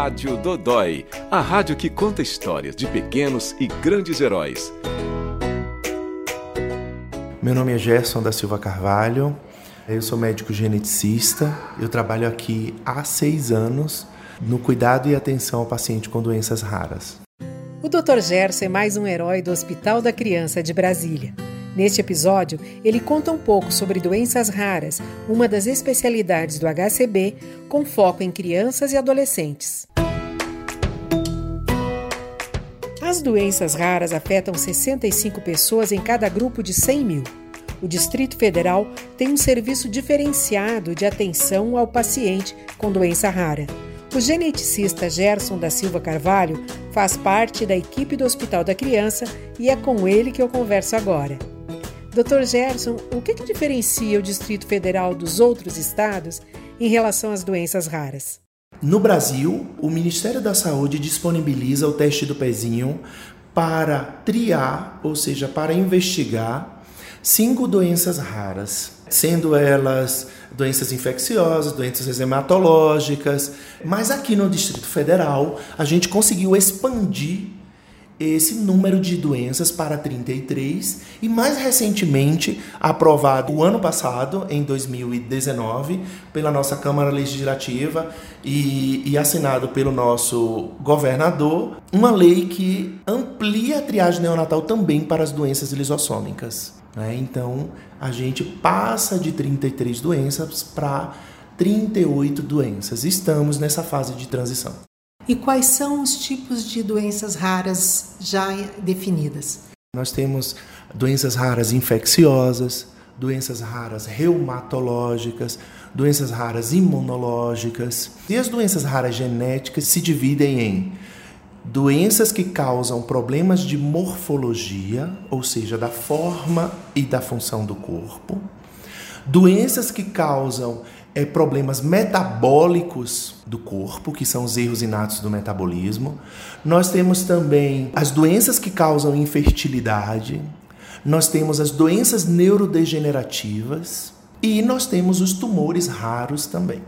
Rádio Dodói, a rádio que conta histórias de pequenos e grandes heróis. Meu nome é Gerson da Silva Carvalho, eu sou médico geneticista, eu trabalho aqui há seis anos no cuidado e atenção ao paciente com doenças raras. O Dr. Gerson é mais um herói do Hospital da Criança de Brasília. Neste episódio, ele conta um pouco sobre doenças raras, uma das especialidades do HCB, com foco em crianças e adolescentes. As doenças raras afetam 65 pessoas em cada grupo de 100 mil. O Distrito Federal tem um serviço diferenciado de atenção ao paciente com doença rara. O geneticista Gerson da Silva Carvalho faz parte da equipe do Hospital da Criança e é com ele que eu converso agora. Dr. Gerson, o que, que diferencia o Distrito Federal dos outros estados em relação às doenças raras? No Brasil, o Ministério da Saúde disponibiliza o teste do pezinho para triar, ou seja, para investigar cinco doenças raras, sendo elas doenças infecciosas, doenças hematológicas. Mas aqui no Distrito Federal, a gente conseguiu expandir esse número de doenças para 33 e mais recentemente aprovado o ano passado, em 2019, pela nossa Câmara Legislativa e, e assinado pelo nosso governador, uma lei que amplia a triagem neonatal também para as doenças lisossômicas. Né? Então a gente passa de 33 doenças para 38 doenças. Estamos nessa fase de transição. E quais são os tipos de doenças raras já definidas? Nós temos doenças raras infecciosas, doenças raras reumatológicas, doenças raras imunológicas. E as doenças raras genéticas se dividem em doenças que causam problemas de morfologia, ou seja, da forma e da função do corpo, doenças que causam é, problemas metabólicos do corpo, que são os erros inatos do metabolismo. Nós temos também as doenças que causam infertilidade. Nós temos as doenças neurodegenerativas e nós temos os tumores raros também.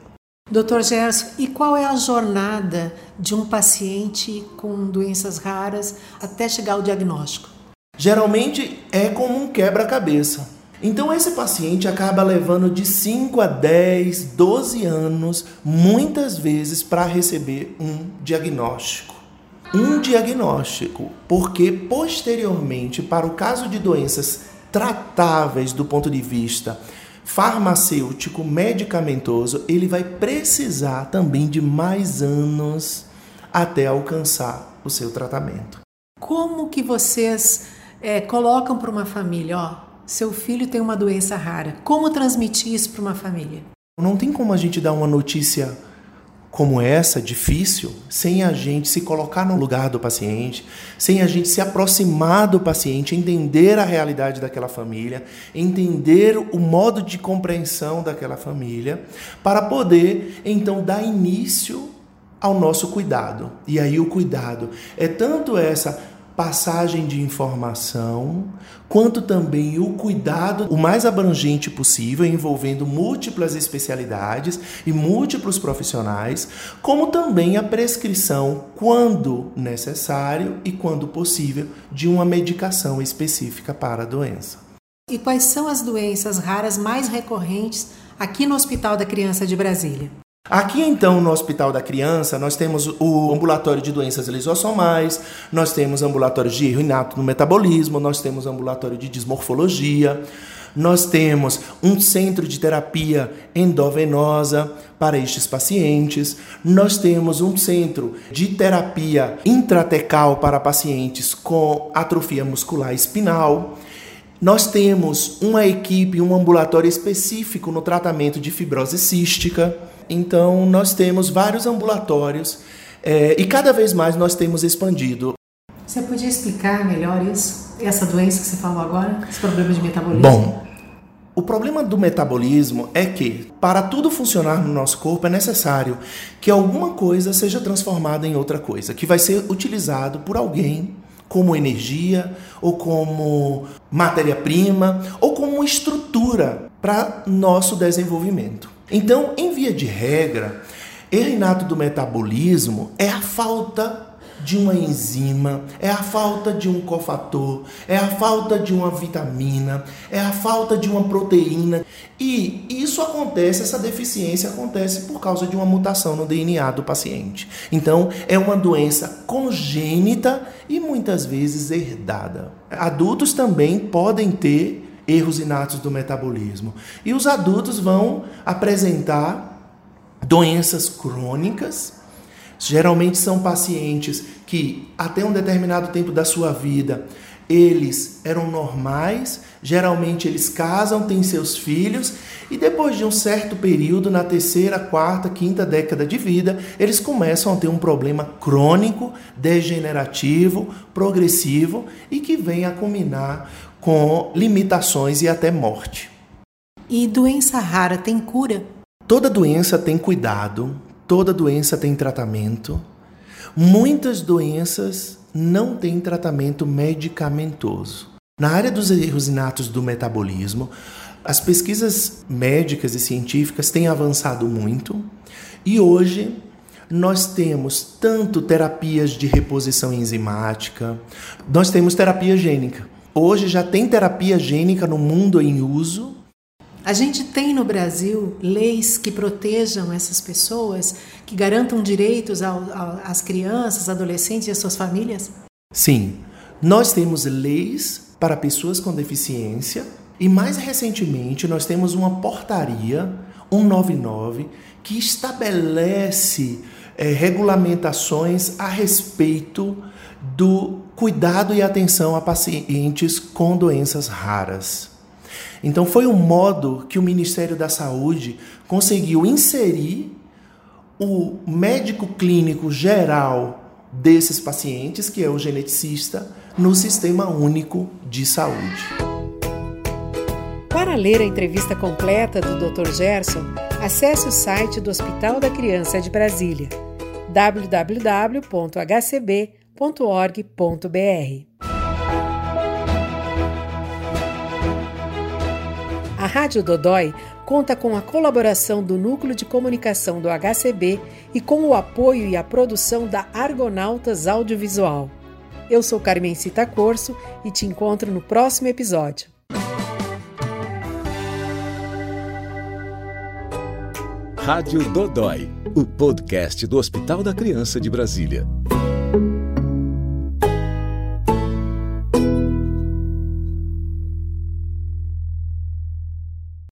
Doutor Gerson, e qual é a jornada de um paciente com doenças raras até chegar ao diagnóstico? Geralmente é como um quebra-cabeça. Então esse paciente acaba levando de 5 a 10, 12 anos, muitas vezes, para receber um diagnóstico. Um diagnóstico, porque posteriormente, para o caso de doenças tratáveis do ponto de vista farmacêutico, medicamentoso, ele vai precisar também de mais anos até alcançar o seu tratamento. Como que vocês é, colocam para uma família, ó, seu filho tem uma doença rara. Como transmitir isso para uma família? Não tem como a gente dar uma notícia como essa, difícil, sem a gente se colocar no lugar do paciente, sem a gente se aproximar do paciente, entender a realidade daquela família, entender o modo de compreensão daquela família, para poder então dar início ao nosso cuidado. E aí o cuidado é tanto essa passagem de informação, quanto também o cuidado o mais abrangente possível, envolvendo múltiplas especialidades e múltiplos profissionais, como também a prescrição, quando necessário e quando possível, de uma medicação específica para a doença. E quais são as doenças raras mais recorrentes aqui no Hospital da Criança de Brasília? Aqui então no Hospital da Criança nós temos o ambulatório de doenças lisossomais, nós temos ambulatório de erro inato no metabolismo, nós temos ambulatório de dismorfologia, nós temos um centro de terapia endovenosa para estes pacientes, nós temos um centro de terapia intratecal para pacientes com atrofia muscular espinal. Nós temos uma equipe, um ambulatório específico no tratamento de fibrose cística. Então, nós temos vários ambulatórios é, e cada vez mais nós temos expandido. Você podia explicar melhor isso? Essa doença que você falou agora? Esse problema de metabolismo? Bom, o problema do metabolismo é que, para tudo funcionar no nosso corpo, é necessário que alguma coisa seja transformada em outra coisa, que vai ser utilizado por alguém como energia, ou como matéria-prima, ou como estrutura para nosso desenvolvimento. Então, em via de regra, Erro inato do metabolismo é a falta de uma enzima, é a falta de um cofator, é a falta de uma vitamina, é a falta de uma proteína. E isso acontece, essa deficiência acontece por causa de uma mutação no DNA do paciente. Então, é uma doença congênita e muitas vezes herdada. Adultos também podem ter erros inatos do metabolismo. E os adultos vão apresentar doenças crônicas Geralmente são pacientes que até um determinado tempo da sua vida eles eram normais, geralmente eles casam, têm seus filhos e depois de um certo período, na terceira, quarta, quinta década de vida, eles começam a ter um problema crônico, degenerativo, progressivo e que vem a culminar com limitações e até morte. E doença rara tem cura? Toda doença tem cuidado, Toda doença tem tratamento. Muitas doenças não têm tratamento medicamentoso. Na área dos erros inatos do metabolismo, as pesquisas médicas e científicas têm avançado muito e hoje nós temos tanto terapias de reposição enzimática, nós temos terapia gênica. Hoje já tem terapia gênica no mundo em uso a gente tem no Brasil leis que protejam essas pessoas, que garantam direitos ao, ao, às crianças, adolescentes e às suas famílias? Sim, nós temos leis para pessoas com deficiência e mais recentemente nós temos uma portaria 199 que estabelece é, regulamentações a respeito do cuidado e atenção a pacientes com doenças raras. Então foi um modo que o Ministério da Saúde conseguiu inserir o médico clínico geral desses pacientes, que é o geneticista, no Sistema Único de Saúde. Para ler a entrevista completa do Dr. Gerson, acesse o site do Hospital da Criança de Brasília, www.hcb.org.br. Rádio Dodói conta com a colaboração do Núcleo de Comunicação do HCB e com o apoio e a produção da Argonautas Audiovisual. Eu sou Carmen Cita Corso e te encontro no próximo episódio. Rádio Dodói, o podcast do Hospital da Criança de Brasília.